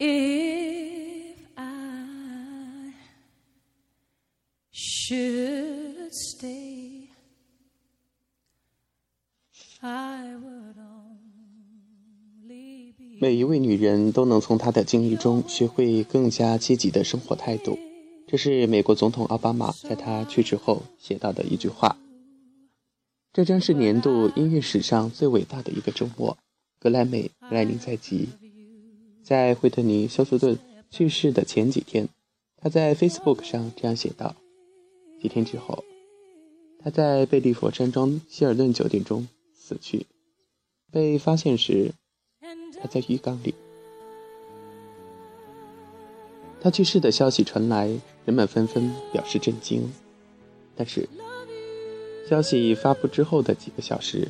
If I should stay, I would only be. 每一位女人都能从她的经历中学会更加积极的生活态度，这是美国总统奥巴马在他去世后写到的一句话。这将是年度音乐史上最伟大的一个周末，格莱美来临在即。在惠特尼·休斯顿去世的前几天，他在 Facebook 上这样写道：“几天之后，他在贝利佛山庄希尔顿酒店中死去。被发现时，他在浴缸里。他去世的消息传来，人们纷纷表示震惊。但是，消息发布之后的几个小时，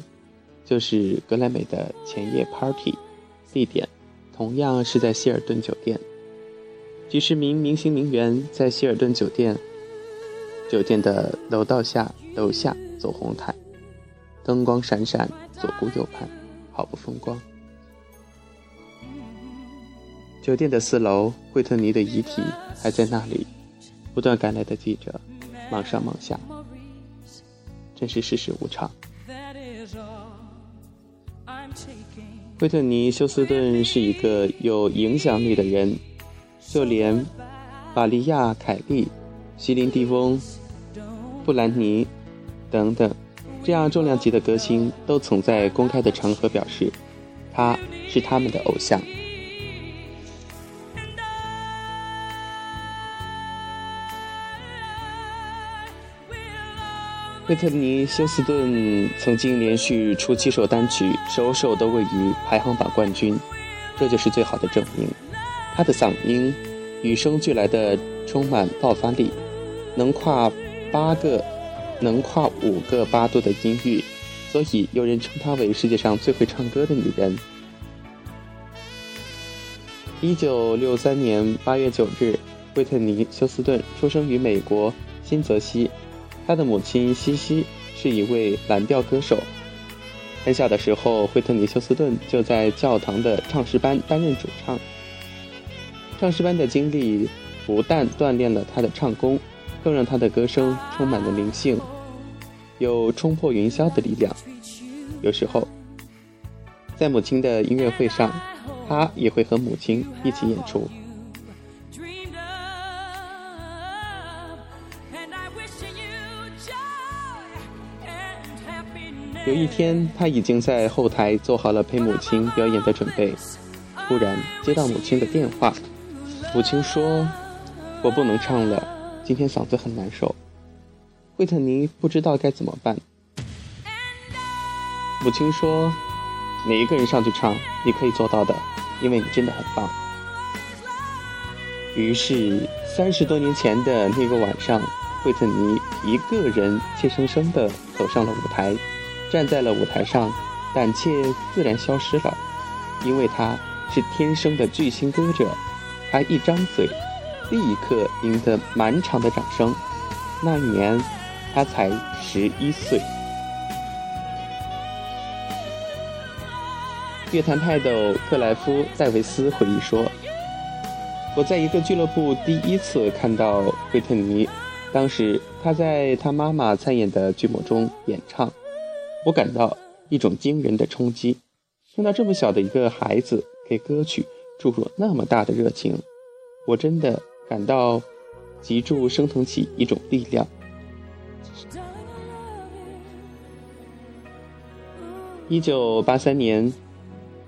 就是格莱美的前夜 party，地点。”同样是在希尔顿酒店，几十名明星名媛在希尔顿酒店酒店的楼道下楼下走红毯，灯光闪闪，左顾右盼，好不风光。酒店的四楼，惠特尼的遗体还在那里，不断赶来的记者忙上忙下，真是世事无常。惠特尼·休斯顿是一个有影响力的人，就连玛利亚·凯莉、席琳·迪翁、布兰妮等等这样重量级的歌星，都曾在公开的场合表示，他是他们的偶像。惠特尼·休斯顿曾经连续出七首单曲，首首都位于排行榜冠军，这就是最好的证明。她的嗓音与生俱来的充满爆发力，能跨八个，能跨五个八度的音域，所以有人称她为世界上最会唱歌的女人。一九六三年八月九日，惠特尼·休斯顿出生于美国新泽西。他的母亲西西是一位蓝调歌手。很小的时候，惠特尼·休斯顿就在教堂的唱诗班担任主唱。唱诗班的经历不但锻炼了他的唱功，更让他的歌声充满了灵性，有冲破云霄的力量。有时候，在母亲的音乐会上，他也会和母亲一起演出。有一天，他已经在后台做好了陪母亲表演的准备，突然接到母亲的电话。母亲说：“我不能唱了，今天嗓子很难受。”惠特尼不知道该怎么办。母亲说：“你一个人上去唱，你可以做到的，因为你真的很棒。”于是，三十多年前的那个晚上，惠特尼一个人怯生生地走上了舞台。站在了舞台上，胆怯自然消失了，因为他是天生的巨星歌者。他一张嘴，立刻赢得满场的掌声。那一年，他才十一岁。乐坛泰斗克莱夫·戴维斯回忆说：“我在一个俱乐部第一次看到惠特尼，当时他在他妈妈参演的剧目中演唱。”我感到一种惊人的冲击，听到这么小的一个孩子给歌曲注入那么大的热情，我真的感到脊柱升腾起一种力量。一九八三年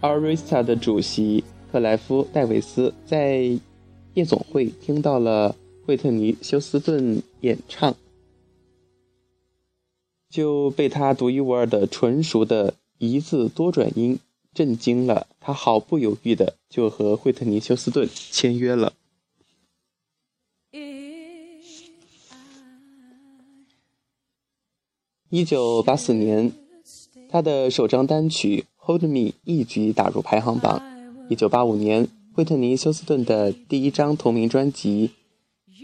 ，Arista 的主席克莱夫·戴维斯在夜总会听到了惠特尼·休斯顿演唱。就被他独一无二的纯熟的一字多转音震惊了，他毫不犹豫的就和惠特尼·休斯顿签约了。一九八四年，他的首张单曲《Hold Me》一举打入排行榜。一九八五年，惠特尼·休斯顿的第一张同名专辑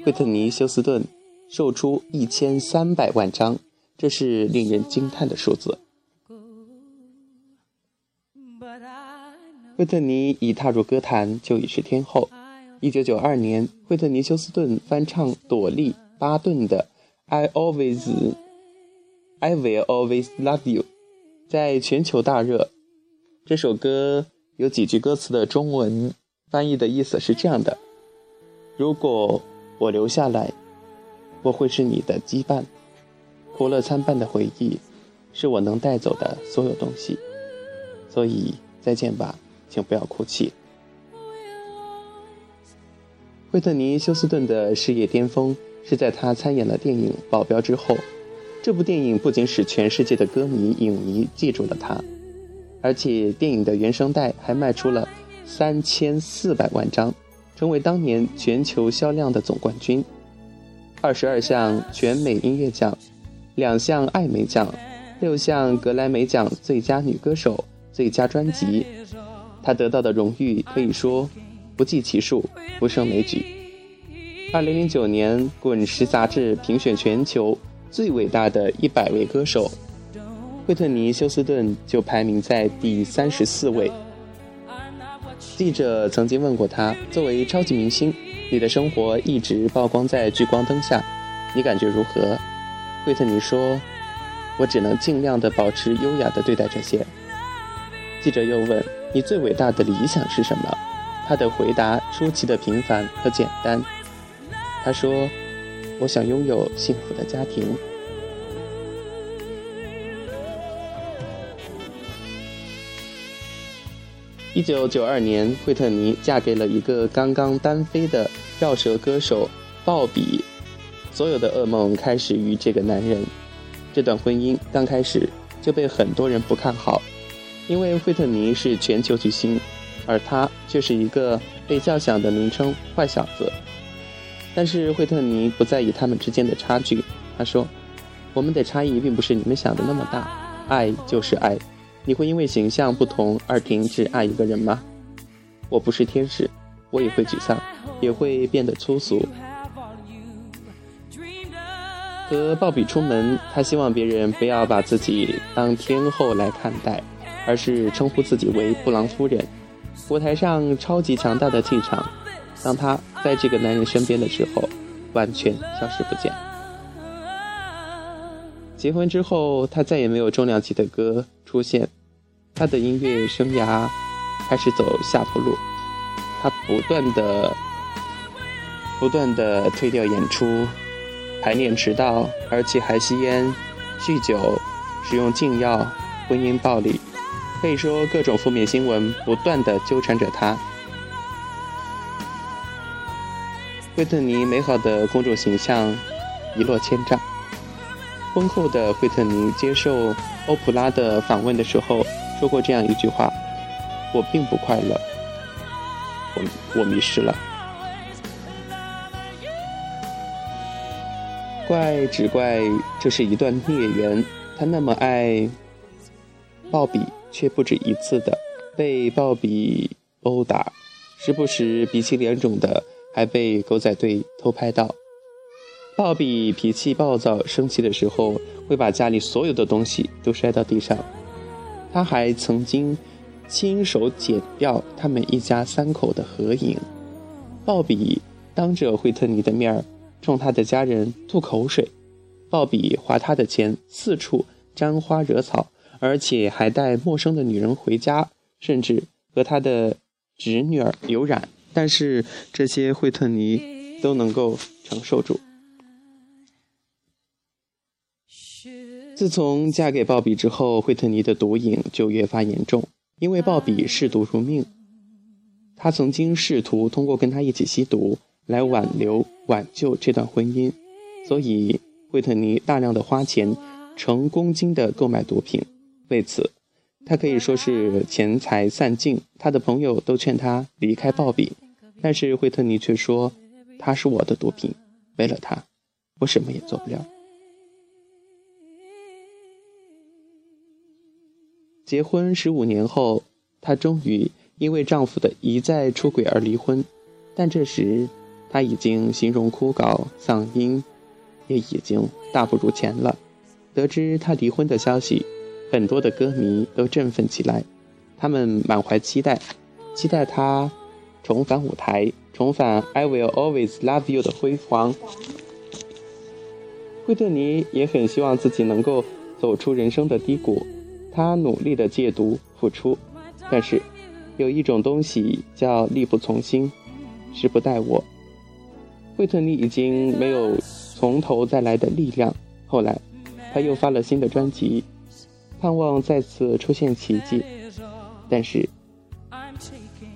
《惠特尼·休斯顿》售出一千三百万张。这是令人惊叹的数字。惠特尼一踏入歌坛就已是天后。一九九二年，惠特尼休斯顿翻唱朵莉巴顿的《I Always I Will Always Love You》，在全球大热。这首歌有几句歌词的中文翻译的意思是这样的：如果我留下来，我会是你的羁绊，苦乐参半的回忆，是我能带走的所有东西。所以再见吧，请不要哭泣。惠特尼·休斯顿的事业巅峰是在她参演了电影《保镖》之后。这部电影不仅使全世界的歌迷、影迷记住了她。而且电影的原声带还卖出了三千四百万张，成为当年全球销量的总冠军。二十二项全美音乐奖，两项艾美奖，六项格莱美奖最佳女歌手、最佳专辑，她得到的荣誉可以说不计其数，不胜枚举。二零零九年，《滚石》杂志评选全球最伟大的一百位歌手。惠特尼·休斯顿就排名在第三十四位。记者曾经问过他：“作为超级明星，你的生活一直曝光在聚光灯下，你感觉如何？”惠特尼说：“我只能尽量的保持优雅的对待这些。”记者又问：“你最伟大的理想是什么？”他的回答出奇的平凡和简单。他说：“我想拥有幸福的家庭。”一九九二年，惠特尼嫁给了一个刚刚单飞的饶舌歌手鲍比。所有的噩梦开始于这个男人。这段婚姻刚开始就被很多人不看好，因为惠特尼是全球巨星，而他却是一个被叫响的名称“坏小子”。但是惠特尼不在意他们之间的差距。他说：“我们的差异并不是你们想的那么大，爱就是爱。”你会因为形象不同而停止爱一个人吗？我不是天使，我也会沮丧，也会变得粗俗。和鲍比出门，他希望别人不要把自己当天后来看待，而是称呼自己为布朗夫人。舞台上超级强大的气场，当他在这个男人身边的时候，完全消失不见。结婚之后，他再也没有重量级的歌出现。他的音乐生涯开始走下坡路，他不断的、不断的推掉演出，排练迟到，而且还吸烟、酗酒、使用禁药、婚姻暴力，可以说各种负面新闻不断的纠缠着他。惠特尼美好的公众形象一落千丈。婚后的惠特尼接受欧普拉的访问的时候。说过这样一句话：“我并不快乐，我我迷失了。”怪只怪这是一段孽缘。他那么爱鲍比，却不止一次的被鲍比殴打，时不时鼻青脸肿的，还被狗仔队偷拍到。鲍比脾气暴躁、生气的时候，会把家里所有的东西都摔到地上。他还曾经亲手剪掉他们一家三口的合影。鲍比当着惠特尼的面儿冲他的家人吐口水，鲍比花他的钱四处沾花惹草，而且还带陌生的女人回家，甚至和他的侄女儿有染。但是这些惠特尼都能够承受住。自从嫁给鲍比之后，惠特尼的毒瘾就越发严重。因为鲍比嗜毒如命，他曾经试图通过跟他一起吸毒来挽留、挽救这段婚姻，所以惠特尼大量的花钱，成公斤的购买毒品。为此，他可以说是钱财散尽。他的朋友都劝他离开鲍比，但是惠特尼却说：“他是我的毒品，为了他，我什么也做不了。”结婚十五年后，她终于因为丈夫的一再出轨而离婚，但这时他已经形容枯槁，嗓音也已经大不如前了。得知他离婚的消息，很多的歌迷都振奋起来，他们满怀期待，期待他重返舞台，重返 "I Will Always Love You" 的辉煌。惠特尼也很希望自己能够走出人生的低谷，他努力的戒毒付出，但是有一种东西叫力不从心，时不待我。惠特尼已经没有从头再来的力量。后来，他又发了新的专辑，盼望再次出现奇迹，但是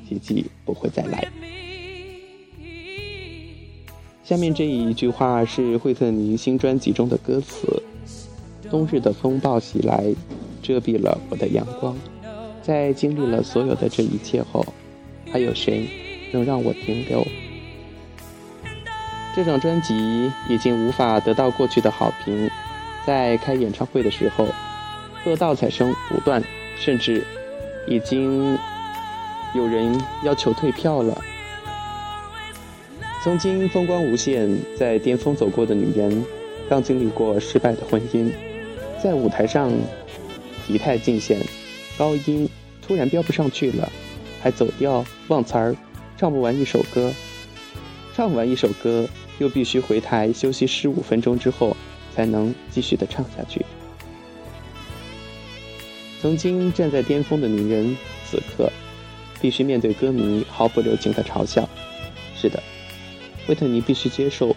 奇迹不会再来。下面这一句话是惠特尼新专辑中的歌词：“冬日的风暴袭来，遮蔽了我的阳光。在经历了所有的这一切后，还有谁能让我停留？”这张专辑已经无法得到过去的好评，在开演唱会的时候，喝倒彩声不断，甚至已经有人要求退票了。曾经风光无限，在巅峰走过的女人，刚经历过失败的婚姻，在舞台上仪态尽显，高音突然飙不上去了，还走调忘词儿，唱不完一首歌，唱完一首歌又必须回台休息十五分钟之后才能继续的唱下去。曾经站在巅峰的女人，此刻必须面对歌迷毫不留情的嘲笑。是的。惠特尼必须接受，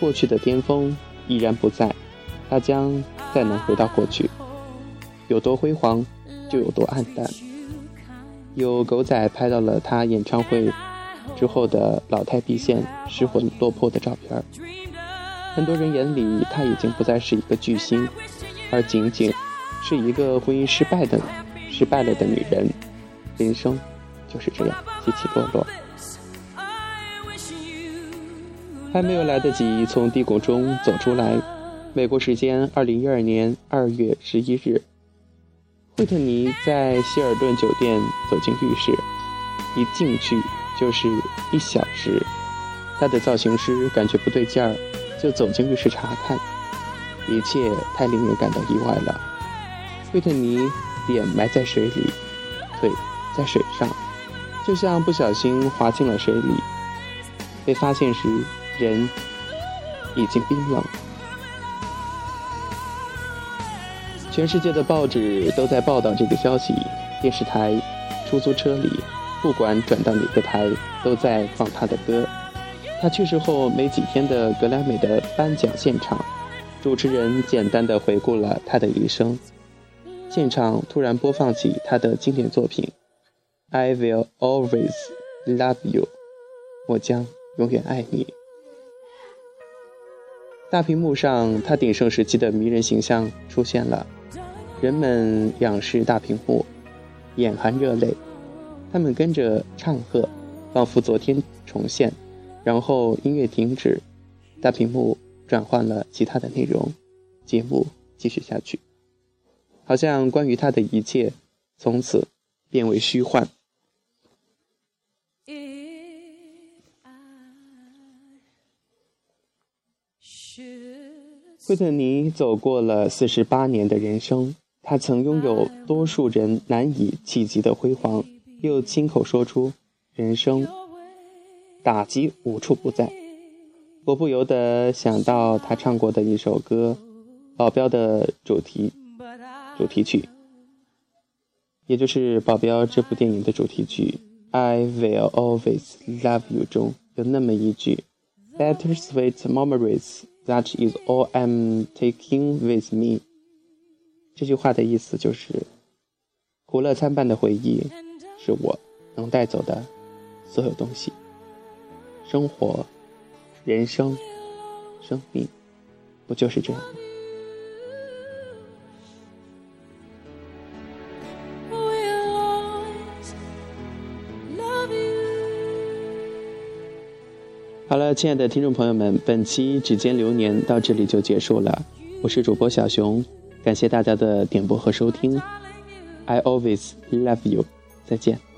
过去的巅峰依然不在，他将再能回到过去，有多辉煌就有多暗淡。有狗仔拍到了他演唱会之后的老态毕现、失魂落魄的照片很多人眼里他已经不再是一个巨星，而仅仅是一个婚姻失败的、失败了的女人。人生就是这样起起落落。还没有来得及从低谷中走出来。美国时间二零一二年二月十一日，惠特尼在希尔顿酒店走进浴室，一进去就是一小时。他的造型师感觉不对劲儿，就走进浴室查看。一切太令人感到意外了。惠特尼脸埋在水里，腿在水上，就像不小心滑进了水里。被发现时。人已经冰冷，全世界的报纸都在报道这个消息，电视台、出租车里，不管转到哪个台，都在放他的歌。他去世后没几天的格莱美的颁奖现场，主持人简单的回顾了他的一生，现场突然播放起他的经典作品《I Will Always Love You》，我将永远爱你。大屏幕上，他鼎盛时期的迷人形象出现了，人们仰视大屏幕，眼含热泪，他们跟着唱和，仿佛昨天重现。然后音乐停止，大屏幕转换了其他的内容，节目继续下去，好像关于他的一切从此变为虚幻。惠特尼走过了四十八年的人生，他曾拥有多数人难以企及的辉煌，又亲口说出“人生打击无处不在”。我不由得想到他唱过的一首歌，《保镖》的主题主题曲，也就是《保镖》这部电影的主题曲《I Will Always Love You》中有那么一句：“Better sweet memories。” That is all I'm taking with me。这句话的意思就是，苦乐参半的回忆是我能带走的所有东西。生活、人生、生命，不就是这样？好了，亲爱的听众朋友们，本期指尖流年到这里就结束了。我是主播小熊，感谢大家的点播和收听。I always love you，再见。